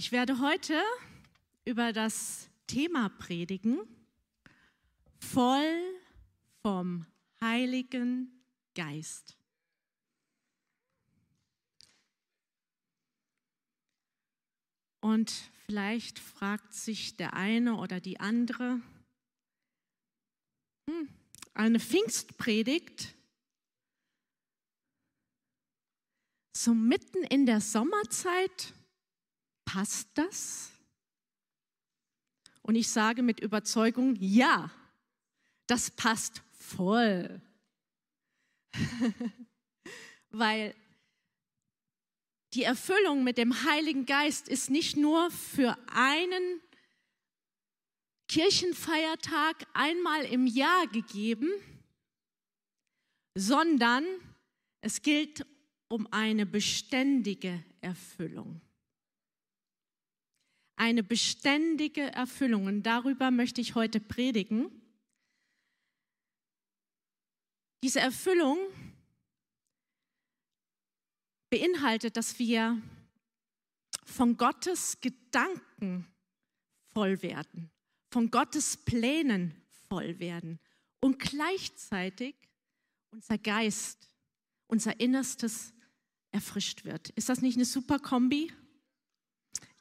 Ich werde heute über das Thema predigen, voll vom Heiligen Geist. Und vielleicht fragt sich der eine oder die andere, hm, eine Pfingstpredigt, so mitten in der Sommerzeit, passt das? Und ich sage mit Überzeugung, ja, das passt voll. Weil die Erfüllung mit dem Heiligen Geist ist nicht nur für einen Kirchenfeiertag einmal im Jahr gegeben, sondern es gilt um eine beständige Erfüllung. Eine beständige Erfüllung. Und darüber möchte ich heute predigen. Diese Erfüllung beinhaltet, dass wir von Gottes Gedanken voll werden, von Gottes Plänen voll werden und gleichzeitig unser Geist, unser Innerstes erfrischt wird. Ist das nicht eine super Kombi?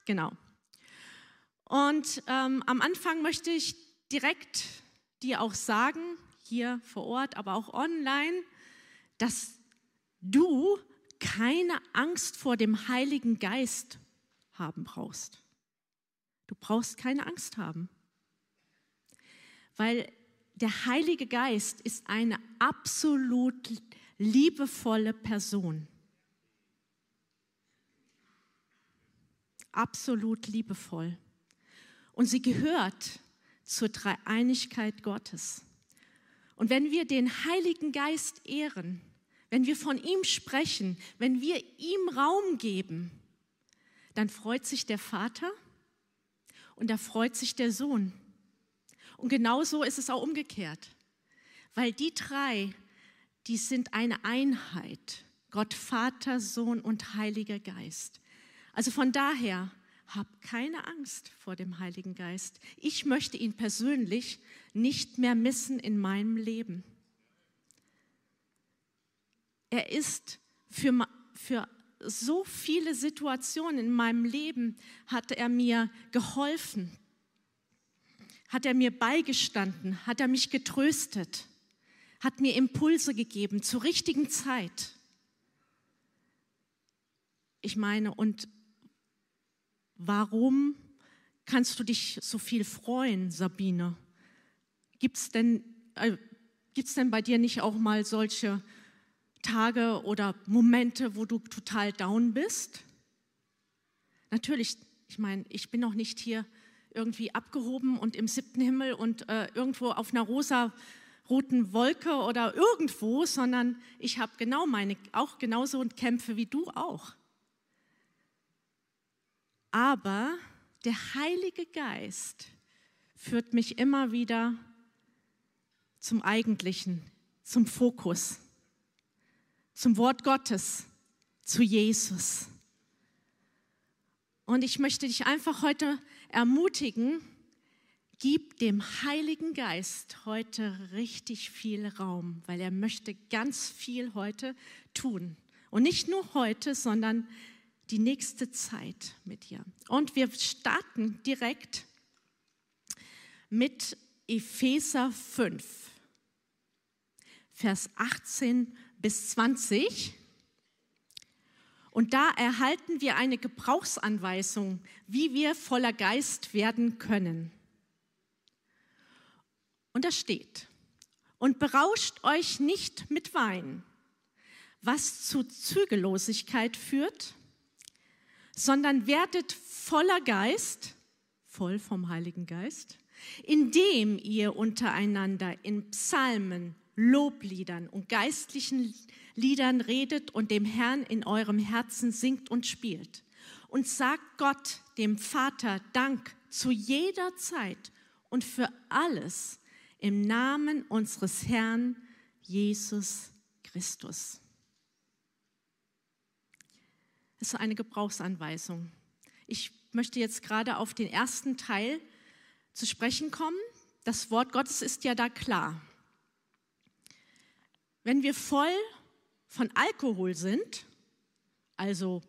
Genau. Und ähm, am Anfang möchte ich direkt dir auch sagen, hier vor Ort, aber auch online, dass du keine Angst vor dem Heiligen Geist haben brauchst. Du brauchst keine Angst haben, weil der Heilige Geist ist eine absolut liebevolle Person. Absolut liebevoll. Und sie gehört zur Dreieinigkeit Gottes. Und wenn wir den Heiligen Geist ehren, wenn wir von ihm sprechen, wenn wir ihm Raum geben, dann freut sich der Vater und da freut sich der Sohn. Und genauso ist es auch umgekehrt, weil die drei, die sind eine Einheit. Gott, Vater, Sohn und Heiliger Geist. Also von daher, hab keine Angst vor dem Heiligen Geist. Ich möchte ihn persönlich nicht mehr missen in meinem Leben. Er ist für, für so viele Situationen in meinem Leben, hat er mir geholfen, hat er mir beigestanden, hat er mich getröstet, hat mir Impulse gegeben zur richtigen Zeit. Ich meine, und warum kannst du dich so viel freuen, Sabine? Gibt es denn, äh, denn bei dir nicht auch mal solche Tage oder Momente, wo du total down bist? Natürlich, ich meine, ich bin noch nicht hier irgendwie abgehoben und im siebten Himmel und äh, irgendwo auf einer rosa roten Wolke oder irgendwo, sondern ich habe genau meine, auch genauso und Kämpfe wie du auch. Aber der Heilige Geist führt mich immer wieder zum Eigentlichen, zum Fokus zum Wort Gottes, zu Jesus. Und ich möchte dich einfach heute ermutigen, gib dem Heiligen Geist heute richtig viel Raum, weil er möchte ganz viel heute tun. Und nicht nur heute, sondern die nächste Zeit mit dir. Und wir starten direkt mit Epheser 5, Vers 18 bis 20. Und da erhalten wir eine Gebrauchsanweisung, wie wir voller Geist werden können. Und da steht, und berauscht euch nicht mit Wein, was zu Zügellosigkeit führt, sondern werdet voller Geist, voll vom Heiligen Geist, indem ihr untereinander in Psalmen, Lobliedern und geistlichen Liedern redet und dem Herrn in eurem Herzen singt und spielt. Und sagt Gott, dem Vater, Dank zu jeder Zeit und für alles im Namen unseres Herrn Jesus Christus. Das ist eine Gebrauchsanweisung. Ich möchte jetzt gerade auf den ersten Teil zu sprechen kommen. Das Wort Gottes ist ja da klar. Wenn wir voll von Alkohol sind, also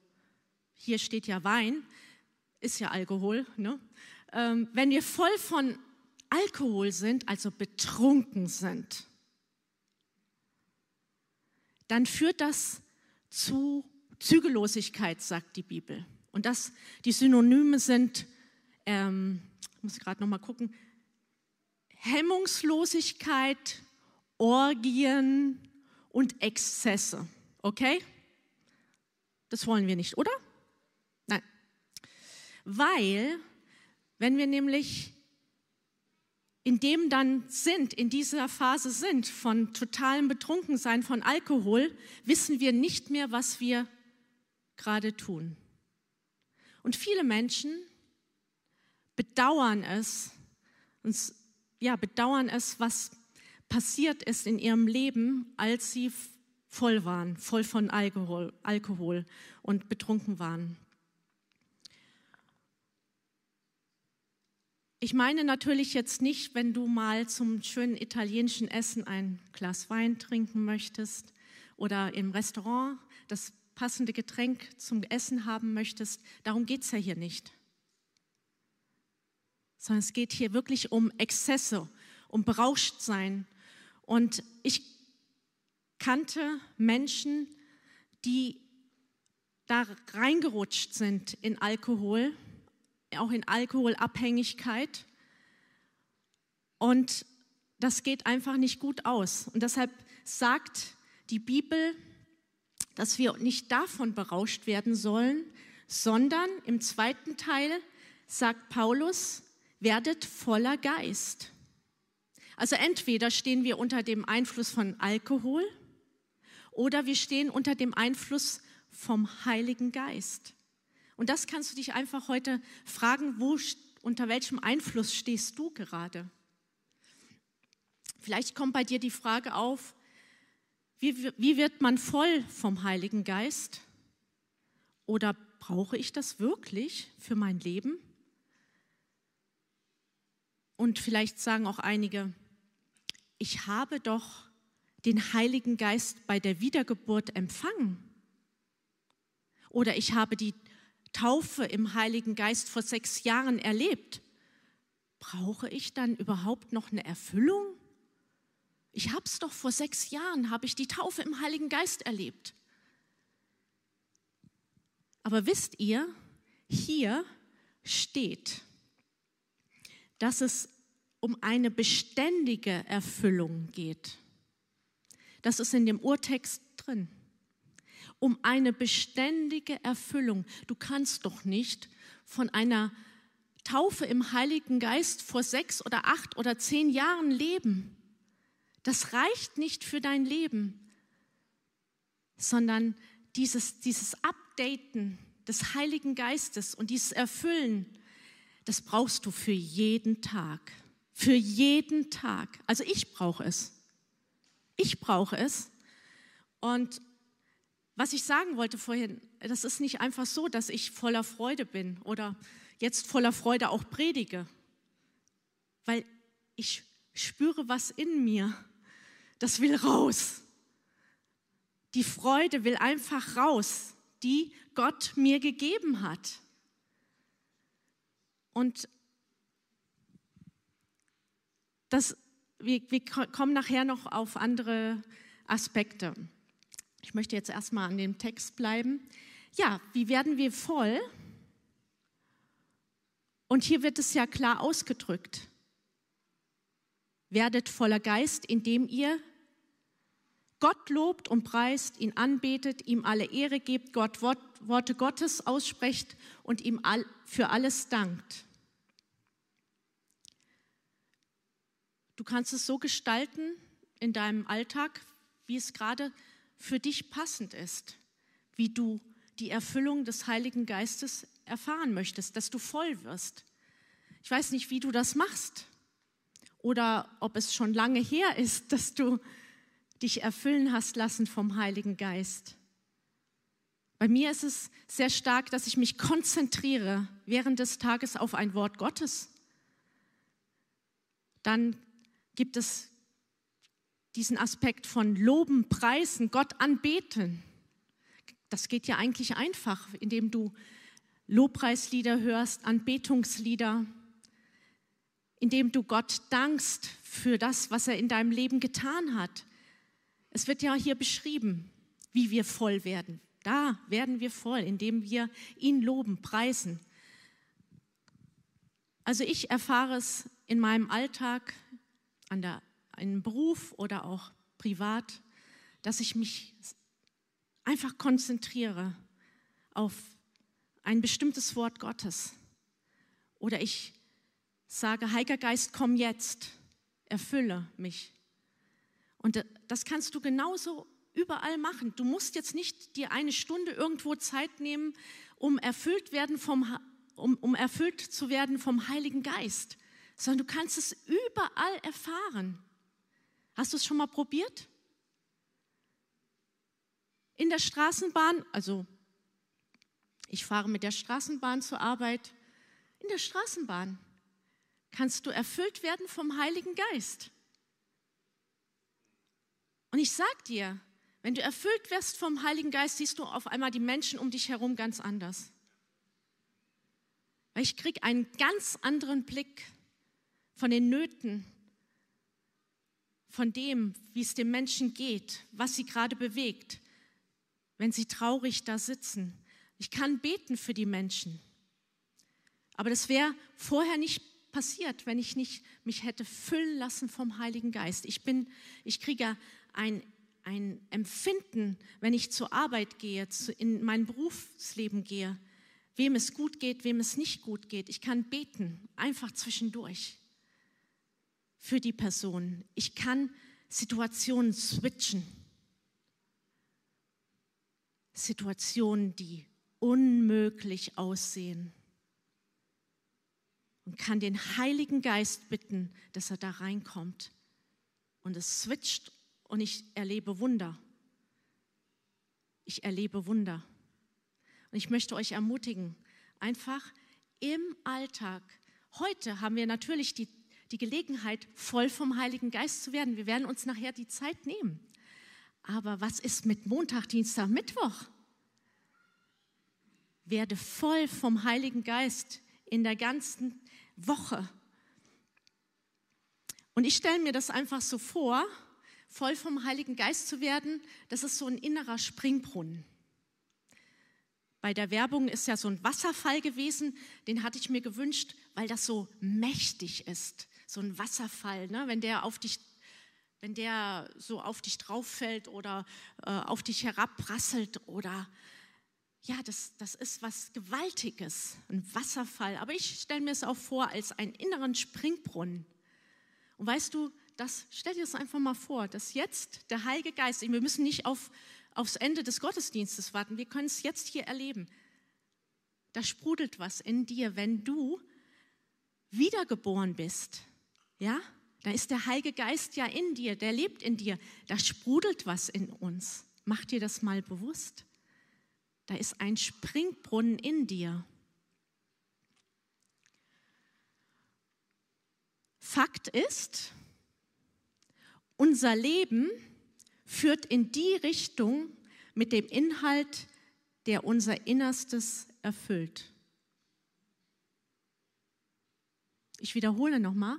hier steht ja Wein, ist ja Alkohol, ne? ähm, wenn wir voll von Alkohol sind, also betrunken sind, dann führt das zu Zügellosigkeit, sagt die Bibel. Und das, die Synonyme sind, ähm, ich muss gerade noch mal gucken, Hemmungslosigkeit, Orgien und Exzesse. Okay? Das wollen wir nicht, oder? Nein. Weil, wenn wir nämlich in dem dann sind, in dieser Phase sind von totalem Betrunkensein, von Alkohol, wissen wir nicht mehr, was wir gerade tun. Und viele Menschen bedauern es, uns, ja, bedauern es, was passiert ist in ihrem Leben, als sie voll waren, voll von Alkohol, Alkohol und betrunken waren. Ich meine natürlich jetzt nicht, wenn du mal zum schönen italienischen Essen ein Glas Wein trinken möchtest oder im Restaurant das passende Getränk zum Essen haben möchtest. Darum geht es ja hier nicht. Sondern es geht hier wirklich um Exzesse, um Berauschtsein. Und ich kannte Menschen, die da reingerutscht sind in Alkohol auch in Alkoholabhängigkeit. Und das geht einfach nicht gut aus. Und deshalb sagt die Bibel, dass wir nicht davon berauscht werden sollen, sondern im zweiten Teil sagt Paulus, werdet voller Geist. Also entweder stehen wir unter dem Einfluss von Alkohol oder wir stehen unter dem Einfluss vom Heiligen Geist. Und das kannst du dich einfach heute fragen, wo, unter welchem Einfluss stehst du gerade? Vielleicht kommt bei dir die Frage auf, wie, wie wird man voll vom Heiligen Geist? Oder brauche ich das wirklich für mein Leben? Und vielleicht sagen auch einige, ich habe doch den Heiligen Geist bei der Wiedergeburt empfangen. Oder ich habe die Taufe im Heiligen Geist vor sechs Jahren erlebt, brauche ich dann überhaupt noch eine Erfüllung? Ich habe es doch vor sechs Jahren, habe ich die Taufe im Heiligen Geist erlebt. Aber wisst ihr, hier steht, dass es um eine beständige Erfüllung geht. Das ist in dem Urtext drin um eine beständige Erfüllung. Du kannst doch nicht von einer Taufe im Heiligen Geist vor sechs oder acht oder zehn Jahren leben. Das reicht nicht für dein Leben, sondern dieses, dieses Updaten des Heiligen Geistes und dieses Erfüllen, das brauchst du für jeden Tag. Für jeden Tag. Also ich brauche es. Ich brauche es. Und was ich sagen wollte vorhin, das ist nicht einfach so, dass ich voller Freude bin oder jetzt voller Freude auch predige, weil ich spüre was in mir, das will raus. Die Freude will einfach raus, die Gott mir gegeben hat. Und das, wir, wir kommen nachher noch auf andere Aspekte. Ich möchte jetzt erstmal an dem Text bleiben. Ja, wie werden wir voll? Und hier wird es ja klar ausgedrückt. Werdet voller Geist, indem ihr Gott lobt und preist, ihn anbetet, ihm alle Ehre gebt, Gott Worte Gottes aussprecht und ihm für alles dankt. Du kannst es so gestalten in deinem Alltag, wie es gerade für dich passend ist, wie du die Erfüllung des Heiligen Geistes erfahren möchtest, dass du voll wirst. Ich weiß nicht, wie du das machst oder ob es schon lange her ist, dass du dich erfüllen hast lassen vom Heiligen Geist. Bei mir ist es sehr stark, dass ich mich konzentriere während des Tages auf ein Wort Gottes. Dann gibt es diesen Aspekt von Loben, Preisen, Gott anbeten. Das geht ja eigentlich einfach, indem du Lobpreislieder hörst, Anbetungslieder, indem du Gott dankst für das, was er in deinem Leben getan hat. Es wird ja hier beschrieben, wie wir voll werden. Da werden wir voll, indem wir ihn loben, preisen. Also ich erfahre es in meinem Alltag, an der, einem Beruf oder auch privat, dass ich mich einfach konzentriere auf ein bestimmtes Wort Gottes. Oder ich sage, Heiliger Geist, komm jetzt, erfülle mich. Und das kannst du genauso überall machen. Du musst jetzt nicht dir eine Stunde irgendwo Zeit nehmen, um erfüllt, werden vom, um, um erfüllt zu werden vom Heiligen Geist, sondern du kannst es überall erfahren. Hast du es schon mal probiert? In der Straßenbahn, also ich fahre mit der Straßenbahn zur Arbeit. In der Straßenbahn kannst du erfüllt werden vom Heiligen Geist. Und ich sag dir, wenn du erfüllt wirst vom Heiligen Geist, siehst du auf einmal die Menschen um dich herum ganz anders. Weil ich kriege einen ganz anderen Blick von den Nöten, von dem, wie es den Menschen geht, was sie gerade bewegt, wenn sie traurig da sitzen, ich kann beten für die Menschen. Aber das wäre vorher nicht passiert, wenn ich nicht mich hätte füllen lassen vom Heiligen Geist. Ich bin, ich kriege ein, ein Empfinden, wenn ich zur Arbeit gehe, in mein Berufsleben gehe, wem es gut geht, wem es nicht gut geht. Ich kann beten, einfach zwischendurch für die Person. Ich kann Situationen switchen. Situationen, die unmöglich aussehen. Und kann den Heiligen Geist bitten, dass er da reinkommt. Und es switcht und ich erlebe Wunder. Ich erlebe Wunder. Und ich möchte euch ermutigen, einfach im Alltag. Heute haben wir natürlich die, die Gelegenheit, voll vom Heiligen Geist zu werden. Wir werden uns nachher die Zeit nehmen. Aber was ist mit Montag, Dienstag, Mittwoch? werde voll vom Heiligen Geist in der ganzen Woche. Und ich stelle mir das einfach so vor, voll vom Heiligen Geist zu werden, das ist so ein innerer Springbrunnen. Bei der Werbung ist ja so ein Wasserfall gewesen, den hatte ich mir gewünscht, weil das so mächtig ist. So ein Wasserfall, ne? wenn der auf dich wenn der so auf dich drauf fällt oder äh, auf dich herabprasselt oder ja, das, das ist was Gewaltiges, ein Wasserfall. Aber ich stelle mir es auch vor als einen inneren Springbrunnen. Und weißt du, das, stell dir das einfach mal vor, dass jetzt der Heilige Geist, wir müssen nicht auf, aufs Ende des Gottesdienstes warten, wir können es jetzt hier erleben. Da sprudelt was in dir, wenn du wiedergeboren bist. Ja, da ist der Heilige Geist ja in dir, der lebt in dir. Da sprudelt was in uns. Mach dir das mal bewusst. Da ist ein Springbrunnen in dir. Fakt ist, unser Leben führt in die Richtung mit dem Inhalt, der unser Innerstes erfüllt. Ich wiederhole nochmal.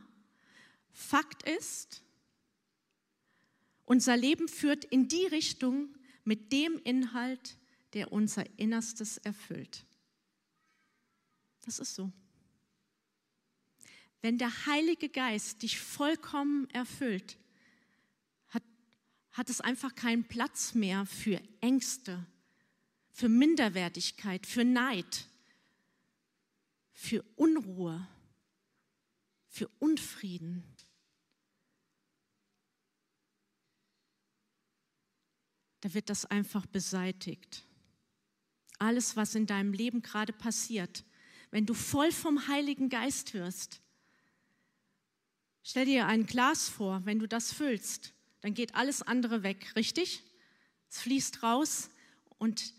Fakt ist, unser Leben führt in die Richtung mit dem Inhalt, der unser Innerstes erfüllt. Das ist so. Wenn der Heilige Geist dich vollkommen erfüllt, hat es einfach keinen Platz mehr für Ängste, für Minderwertigkeit, für Neid, für Unruhe, für Unfrieden. Da wird das einfach beseitigt alles, was in deinem Leben gerade passiert, wenn du voll vom Heiligen Geist wirst. Stell dir ein Glas vor, wenn du das füllst, dann geht alles andere weg, richtig? Es fließt raus und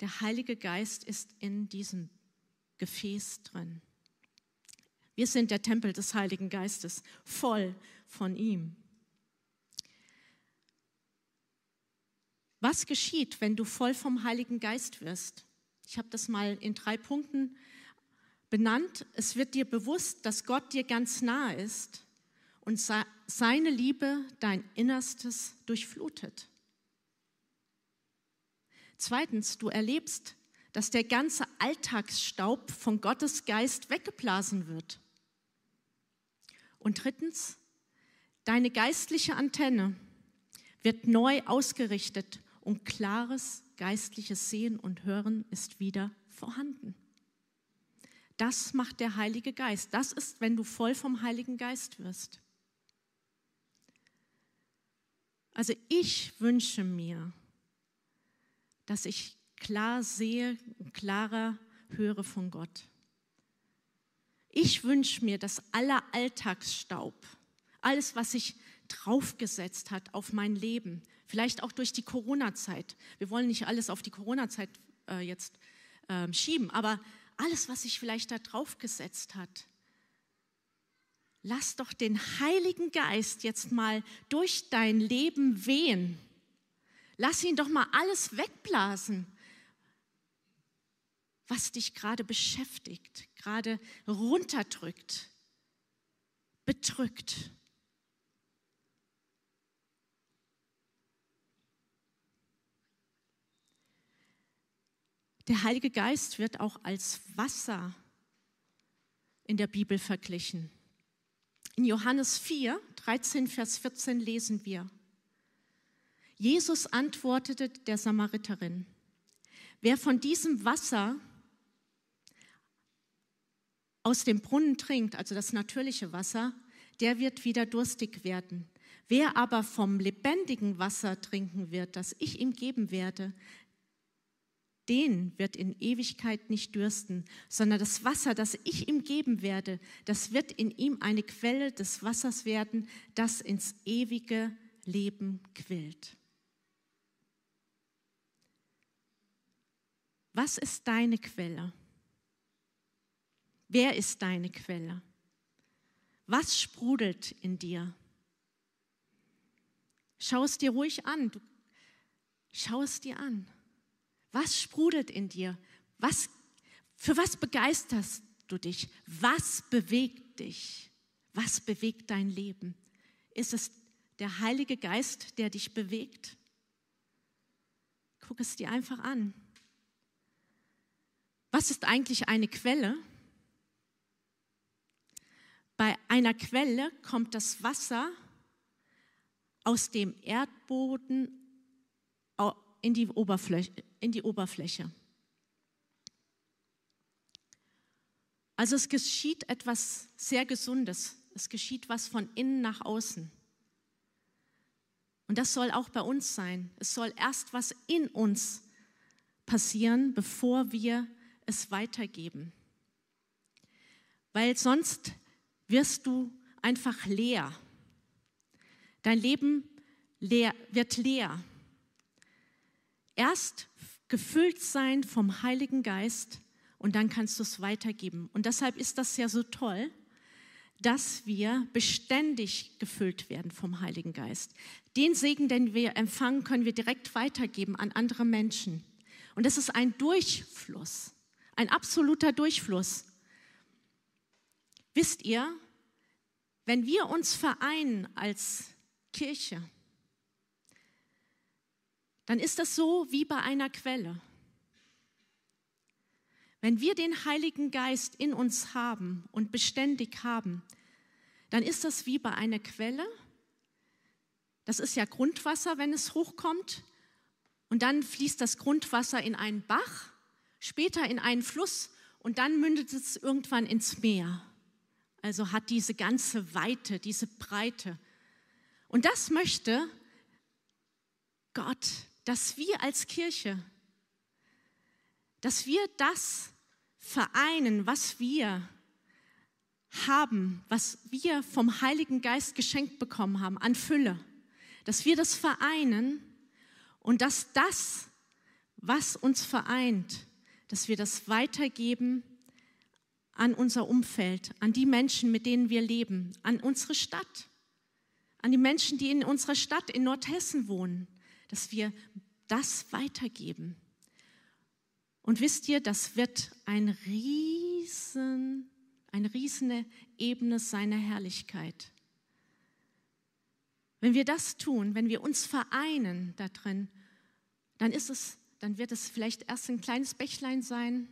Der Heilige Geist ist in diesem Gefäß drin. Wir sind der Tempel des Heiligen Geistes, voll von ihm. Was geschieht, wenn du voll vom Heiligen Geist wirst? Ich habe das mal in drei Punkten benannt. Es wird dir bewusst, dass Gott dir ganz nahe ist und seine Liebe dein Innerstes durchflutet. Zweitens, du erlebst, dass der ganze Alltagsstaub von Gottes Geist weggeblasen wird. Und drittens, deine geistliche Antenne wird neu ausgerichtet und klares geistliches Sehen und Hören ist wieder vorhanden. Das macht der Heilige Geist. Das ist, wenn du voll vom Heiligen Geist wirst. Also ich wünsche mir, dass ich klar sehe und klarer höre von Gott. Ich wünsche mir, dass aller Alltagsstaub, alles, was sich draufgesetzt hat auf mein Leben, vielleicht auch durch die Corona-Zeit. Wir wollen nicht alles auf die Corona-Zeit äh, jetzt äh, schieben, aber alles, was sich vielleicht da draufgesetzt hat, lass doch den Heiligen Geist jetzt mal durch dein Leben wehen. Lass ihn doch mal alles wegblasen, was dich gerade beschäftigt, gerade runterdrückt, bedrückt. Der Heilige Geist wird auch als Wasser in der Bibel verglichen. In Johannes 4, 13, Vers 14 lesen wir, Jesus antwortete der Samariterin, wer von diesem Wasser aus dem Brunnen trinkt, also das natürliche Wasser, der wird wieder durstig werden. Wer aber vom lebendigen Wasser trinken wird, das ich ihm geben werde, den wird in Ewigkeit nicht dürsten, sondern das Wasser, das ich ihm geben werde, das wird in ihm eine Quelle des Wassers werden, das ins ewige Leben quillt. Was ist deine Quelle? Wer ist deine Quelle? Was sprudelt in dir? Schau es dir ruhig an. schau es dir an. Was sprudelt in dir? Was, für was begeisterst du dich? Was bewegt dich? Was bewegt dein Leben? Ist es der Heilige Geist, der dich bewegt? Guck es dir einfach an. Was ist eigentlich eine Quelle? Bei einer Quelle kommt das Wasser aus dem Erdboden in die Oberfläche. In die Oberfläche. Also es geschieht etwas sehr Gesundes. Es geschieht was von innen nach außen. Und das soll auch bei uns sein. Es soll erst was in uns passieren, bevor wir es weitergeben. Weil sonst wirst du einfach leer. Dein Leben leer, wird leer erst gefüllt sein vom Heiligen Geist und dann kannst du es weitergeben. Und deshalb ist das ja so toll, dass wir beständig gefüllt werden vom Heiligen Geist. Den Segen, den wir empfangen, können wir direkt weitergeben an andere Menschen. Und das ist ein Durchfluss, ein absoluter Durchfluss. Wisst ihr, wenn wir uns vereinen als Kirche, dann ist das so wie bei einer Quelle. Wenn wir den Heiligen Geist in uns haben und beständig haben, dann ist das wie bei einer Quelle. Das ist ja Grundwasser, wenn es hochkommt. Und dann fließt das Grundwasser in einen Bach, später in einen Fluss und dann mündet es irgendwann ins Meer. Also hat diese ganze Weite, diese Breite. Und das möchte Gott dass wir als Kirche, dass wir das vereinen, was wir haben, was wir vom Heiligen Geist geschenkt bekommen haben an Fülle, dass wir das vereinen und dass das, was uns vereint, dass wir das weitergeben an unser Umfeld, an die Menschen, mit denen wir leben, an unsere Stadt, an die Menschen, die in unserer Stadt in Nordhessen wohnen, dass wir das weitergeben. Und wisst ihr, das wird ein riesen, eine riesene Ebene seiner Herrlichkeit. Wenn wir das tun, wenn wir uns vereinen da drin, dann ist es, dann wird es vielleicht erst ein kleines Bächlein sein,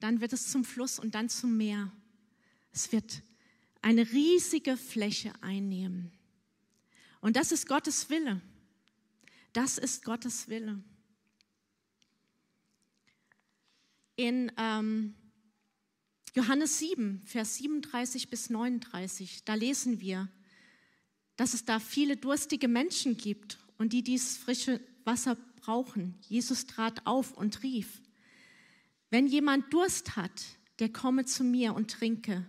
dann wird es zum Fluss und dann zum Meer. Es wird eine riesige Fläche einnehmen. Und das ist Gottes Wille. Das ist Gottes Wille. In ähm, Johannes 7, Vers 37 bis 39, da lesen wir, dass es da viele durstige Menschen gibt und die dieses frische Wasser brauchen. Jesus trat auf und rief, wenn jemand Durst hat, der komme zu mir und trinke.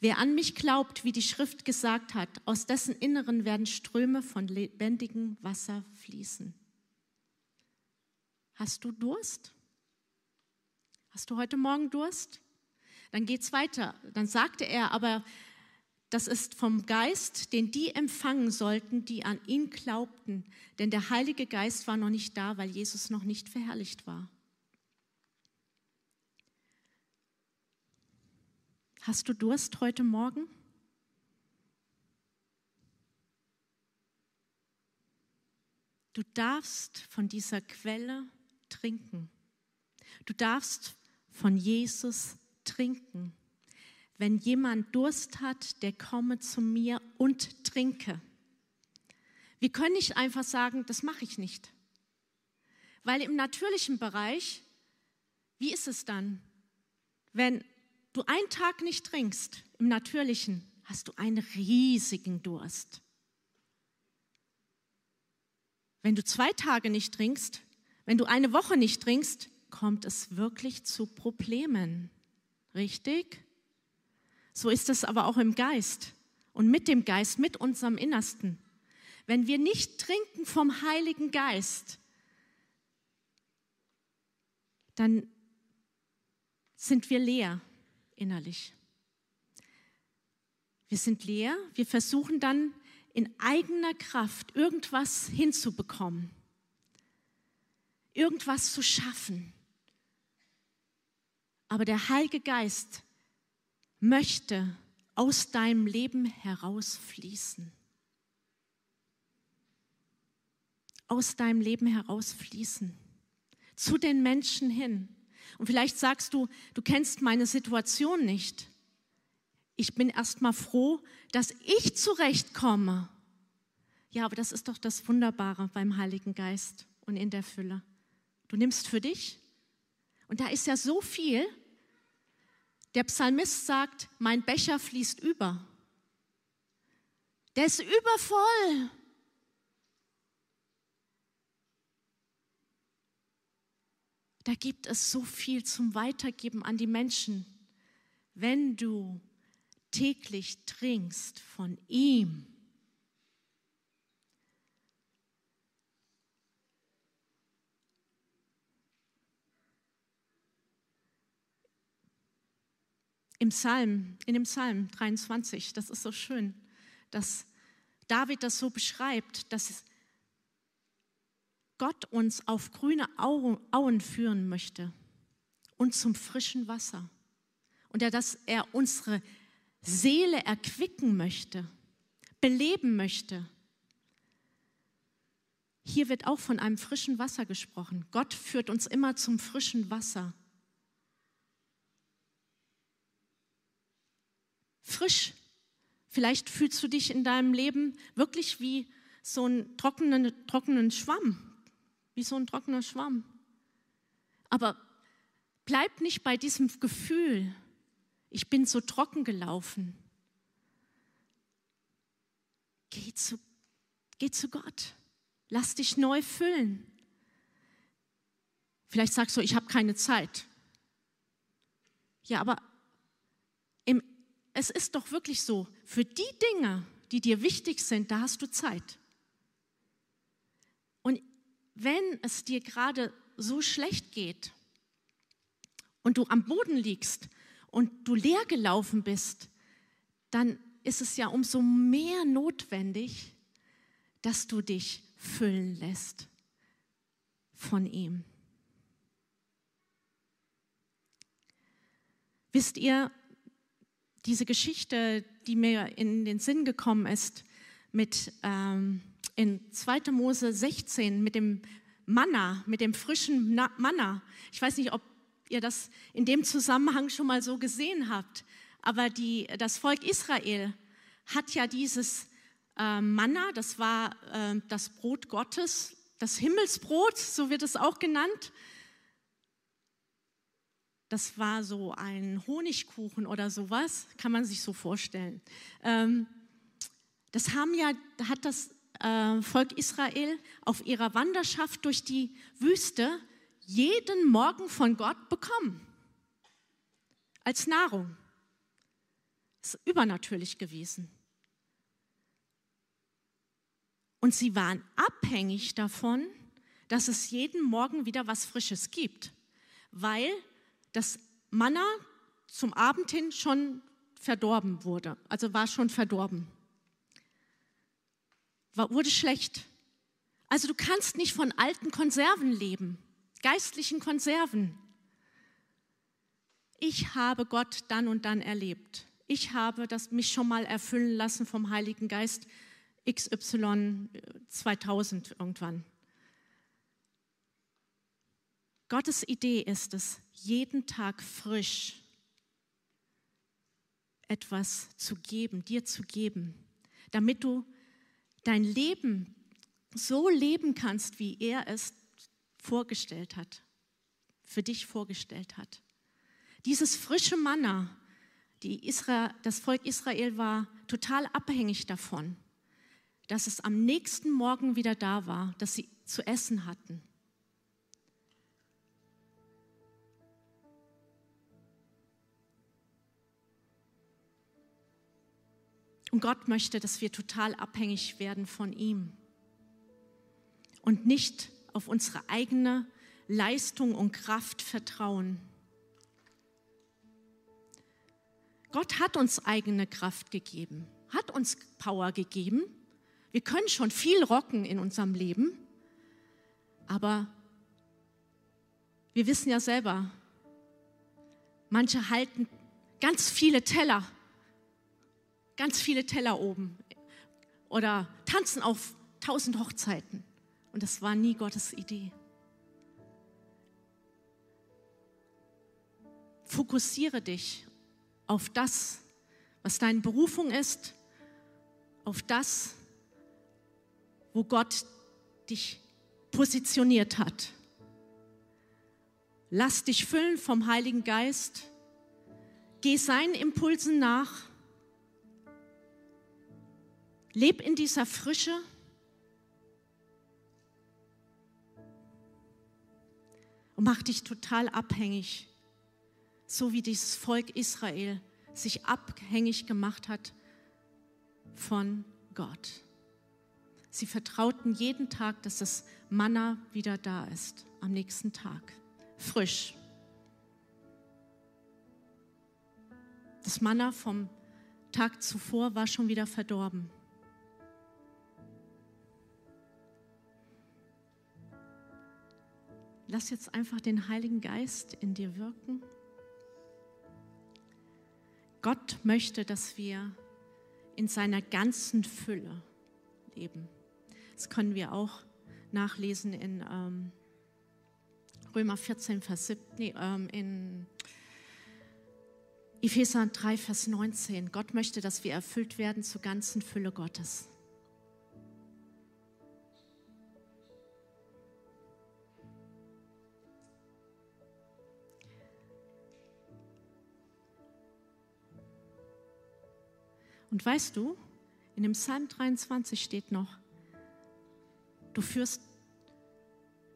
Wer an mich glaubt, wie die Schrift gesagt hat, aus dessen Inneren werden Ströme von lebendigem Wasser fließen. Hast du Durst? Hast du heute Morgen Durst? Dann geht's weiter. Dann sagte er, aber das ist vom Geist, den die empfangen sollten, die an ihn glaubten. Denn der Heilige Geist war noch nicht da, weil Jesus noch nicht verherrlicht war. Hast du Durst heute Morgen? Du darfst von dieser Quelle trinken. Du darfst von Jesus trinken. Wenn jemand Durst hat, der komme zu mir und trinke. Wir können nicht einfach sagen, das mache ich nicht. Weil im natürlichen Bereich, wie ist es dann, wenn du einen Tag nicht trinkst, im Natürlichen, hast du einen riesigen Durst. Wenn du zwei Tage nicht trinkst, wenn du eine Woche nicht trinkst, kommt es wirklich zu Problemen. Richtig? So ist es aber auch im Geist und mit dem Geist, mit unserem Innersten. Wenn wir nicht trinken vom Heiligen Geist, dann sind wir leer innerlich. Wir sind leer, wir versuchen dann in eigener Kraft irgendwas hinzubekommen, irgendwas zu schaffen. Aber der Heilige Geist möchte aus deinem Leben herausfließen. Aus deinem Leben herausfließen. Zu den Menschen hin. Und vielleicht sagst du, du kennst meine Situation nicht. Ich bin erst mal froh, dass ich zurechtkomme. Ja, aber das ist doch das Wunderbare beim Heiligen Geist und in der Fülle. Du nimmst für dich. Und da ist ja so viel. Der Psalmist sagt, mein Becher fließt über. Der ist übervoll. Da gibt es so viel zum Weitergeben an die Menschen. Wenn du täglich trinkst von ihm, Im Psalm, in dem Psalm 23, das ist so schön, dass David das so beschreibt, dass Gott uns auf grüne Auen führen möchte und zum frischen Wasser. Und er, dass er unsere Seele erquicken möchte, beleben möchte. Hier wird auch von einem frischen Wasser gesprochen. Gott führt uns immer zum frischen Wasser. Frisch. Vielleicht fühlst du dich in deinem Leben wirklich wie so einen trockenen, trockenen Schwamm wie so ein trockener Schwamm. Aber bleib nicht bei diesem Gefühl, ich bin so trocken gelaufen. Geh zu, geh zu Gott. Lass dich neu füllen. Vielleicht sagst du, ich habe keine Zeit. Ja, aber im, es ist doch wirklich so, für die Dinge, die dir wichtig sind, da hast du Zeit. Wenn es dir gerade so schlecht geht und du am Boden liegst und du leer gelaufen bist, dann ist es ja umso mehr notwendig, dass du dich füllen lässt von ihm. Wisst ihr, diese Geschichte, die mir in den Sinn gekommen ist, mit ähm, in 2. Mose 16 mit dem Manna, mit dem frischen Manna. Ich weiß nicht, ob ihr das in dem Zusammenhang schon mal so gesehen habt, aber die, das Volk Israel hat ja dieses äh, Manna, das war äh, das Brot Gottes, das Himmelsbrot, so wird es auch genannt. Das war so ein Honigkuchen oder sowas, kann man sich so vorstellen. Ähm, das haben ja, hat das äh, Volk Israel auf ihrer Wanderschaft durch die Wüste jeden Morgen von Gott bekommen. Als Nahrung. Das ist übernatürlich gewesen. Und sie waren abhängig davon, dass es jeden Morgen wieder was Frisches gibt, weil das Manna zum Abend hin schon verdorben wurde, also war schon verdorben wurde schlecht. Also du kannst nicht von alten Konserven leben, geistlichen Konserven. Ich habe Gott dann und dann erlebt. Ich habe das mich schon mal erfüllen lassen vom Heiligen Geist XY 2000 irgendwann. Gottes Idee ist es, jeden Tag frisch etwas zu geben, dir zu geben, damit du dein Leben so leben kannst, wie er es vorgestellt hat, für dich vorgestellt hat. Dieses frische Manna, Israel, das Volk Israel war total abhängig davon, dass es am nächsten Morgen wieder da war, dass sie zu essen hatten. Und Gott möchte, dass wir total abhängig werden von ihm und nicht auf unsere eigene Leistung und Kraft vertrauen. Gott hat uns eigene Kraft gegeben, hat uns Power gegeben. Wir können schon viel rocken in unserem Leben, aber wir wissen ja selber, manche halten ganz viele Teller ganz viele Teller oben oder tanzen auf tausend Hochzeiten. Und das war nie Gottes Idee. Fokussiere dich auf das, was deine Berufung ist, auf das, wo Gott dich positioniert hat. Lass dich füllen vom Heiligen Geist. Geh seinen Impulsen nach Leb in dieser Frische. Und mach dich total abhängig, so wie dieses Volk Israel sich abhängig gemacht hat von Gott. Sie vertrauten jeden Tag, dass das Manna wieder da ist, am nächsten Tag, frisch. Das Manna vom Tag zuvor war schon wieder verdorben. Lass jetzt einfach den Heiligen Geist in dir wirken. Gott möchte, dass wir in seiner ganzen Fülle leben. Das können wir auch nachlesen in ähm, Römer 14, Vers 7, nee, ähm, in Epheser 3, Vers 19. Gott möchte, dass wir erfüllt werden zur ganzen Fülle Gottes. Und weißt du, in dem Psalm 23 steht noch, du führst,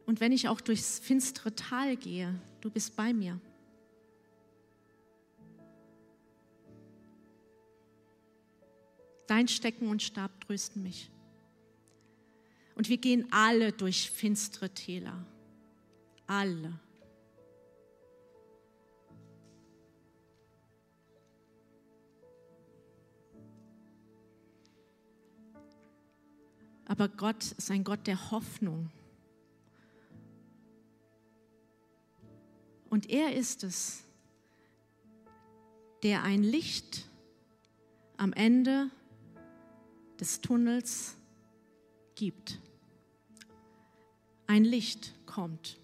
und wenn ich auch durchs finstere Tal gehe, du bist bei mir. Dein Stecken und Stab trösten mich. Und wir gehen alle durch finstere Täler. Alle. Aber Gott ist ein Gott der Hoffnung. Und er ist es, der ein Licht am Ende des Tunnels gibt. Ein Licht kommt.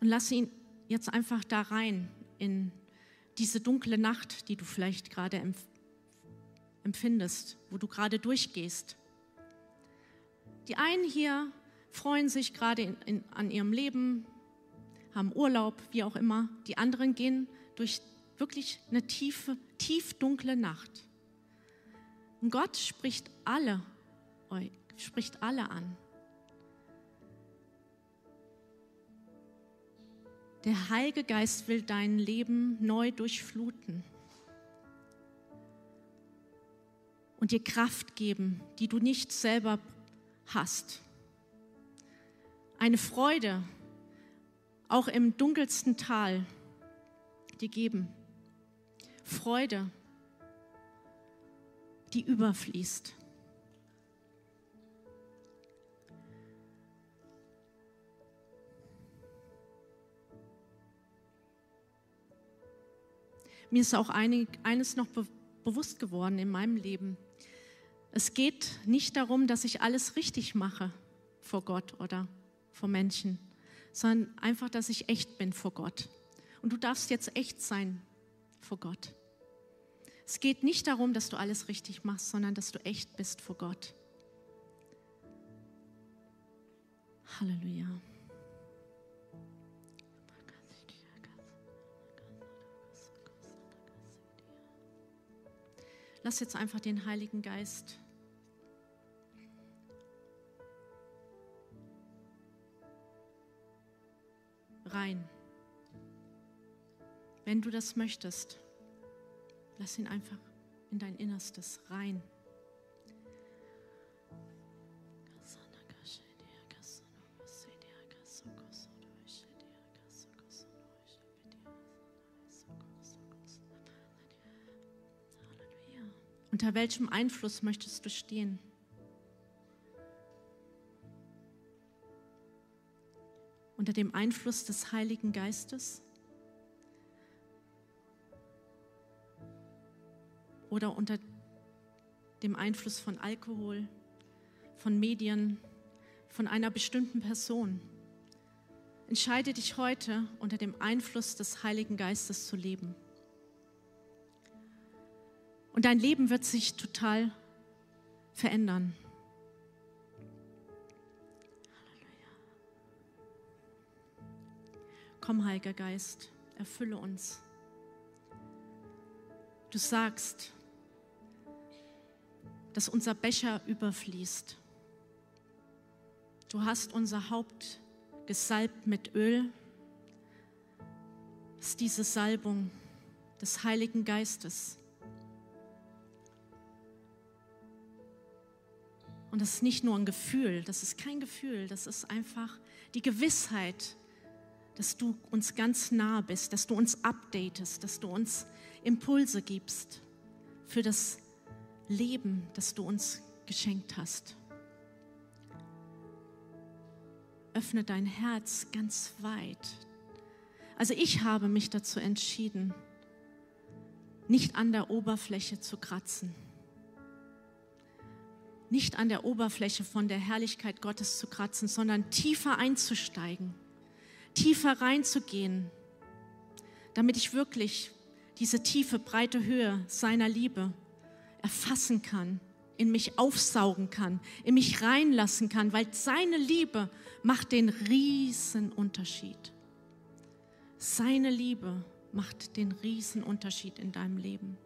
Und lass ihn jetzt einfach da rein in diese dunkle Nacht, die du vielleicht gerade empfindest, wo du gerade durchgehst. Die einen hier freuen sich gerade in, in, an ihrem Leben, haben Urlaub, wie auch immer. Die anderen gehen durch wirklich eine tiefe, tief dunkle Nacht. Und Gott spricht alle, spricht alle an. Der Heilige Geist will dein Leben neu durchfluten und dir Kraft geben, die du nicht selber hast. Eine Freude, auch im dunkelsten Tal, dir geben. Freude, die überfließt. Mir ist auch einig, eines noch be bewusst geworden in meinem Leben. Es geht nicht darum, dass ich alles richtig mache vor Gott oder vor Menschen, sondern einfach, dass ich echt bin vor Gott. Und du darfst jetzt echt sein vor Gott. Es geht nicht darum, dass du alles richtig machst, sondern dass du echt bist vor Gott. Halleluja. Lass jetzt einfach den Heiligen Geist rein. Wenn du das möchtest, lass ihn einfach in dein Innerstes rein. Unter welchem Einfluss möchtest du stehen? Unter dem Einfluss des Heiligen Geistes? Oder unter dem Einfluss von Alkohol, von Medien, von einer bestimmten Person? Entscheide dich heute, unter dem Einfluss des Heiligen Geistes zu leben. Und dein Leben wird sich total verändern. Komm, Heiliger Geist, erfülle uns. Du sagst, dass unser Becher überfließt. Du hast unser Haupt gesalbt mit Öl. Das ist diese Salbung des Heiligen Geistes. Und das ist nicht nur ein Gefühl, das ist kein Gefühl, das ist einfach die Gewissheit, dass du uns ganz nah bist, dass du uns updatest, dass du uns Impulse gibst für das Leben, das du uns geschenkt hast. Öffne dein Herz ganz weit. Also ich habe mich dazu entschieden, nicht an der Oberfläche zu kratzen nicht an der Oberfläche von der Herrlichkeit Gottes zu kratzen, sondern tiefer einzusteigen, tiefer reinzugehen, damit ich wirklich diese tiefe, breite Höhe seiner Liebe erfassen kann, in mich aufsaugen kann, in mich reinlassen kann, weil seine Liebe macht den riesen Unterschied. Seine Liebe macht den riesen Unterschied in deinem Leben.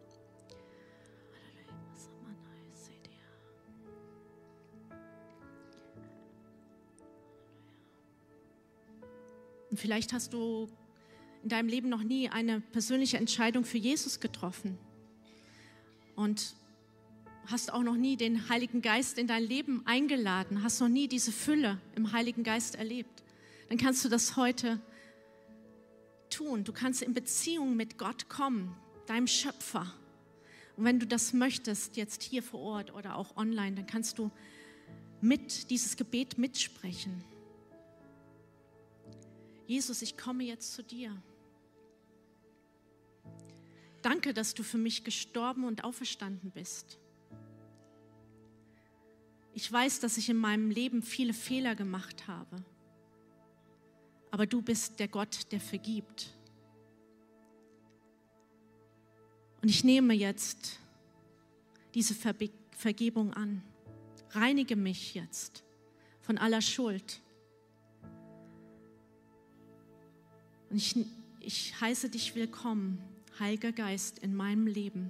Und vielleicht hast du in deinem Leben noch nie eine persönliche Entscheidung für Jesus getroffen und hast auch noch nie den Heiligen Geist in dein Leben eingeladen, hast noch nie diese Fülle im Heiligen Geist erlebt, dann kannst du das heute tun. Du kannst in Beziehung mit Gott kommen, deinem Schöpfer. Und wenn du das möchtest, jetzt hier vor Ort oder auch online, dann kannst du mit dieses Gebet mitsprechen. Jesus, ich komme jetzt zu dir. Danke, dass du für mich gestorben und auferstanden bist. Ich weiß, dass ich in meinem Leben viele Fehler gemacht habe, aber du bist der Gott, der vergibt. Und ich nehme jetzt diese Verbe Vergebung an. Reinige mich jetzt von aller Schuld. Und ich, ich heiße dich willkommen Heiliger Geist, in meinem Leben.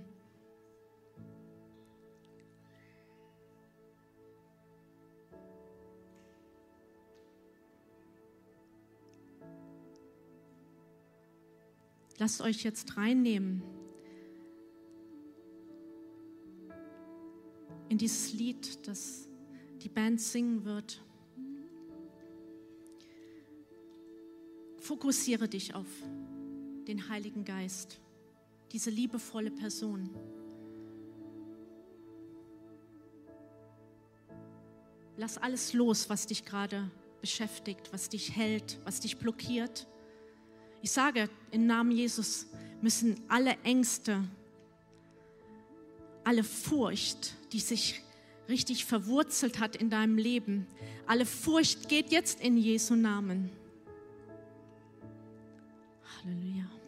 Lasst euch jetzt reinnehmen in dieses Lied, das die Band singen wird. Fokussiere dich auf den Heiligen Geist diese liebevolle Person. Lass alles los, was dich gerade beschäftigt, was dich hält, was dich blockiert. Ich sage, im Namen Jesus müssen alle Ängste, alle Furcht, die sich richtig verwurzelt hat in deinem Leben, alle Furcht geht jetzt in Jesu Namen. Halleluja.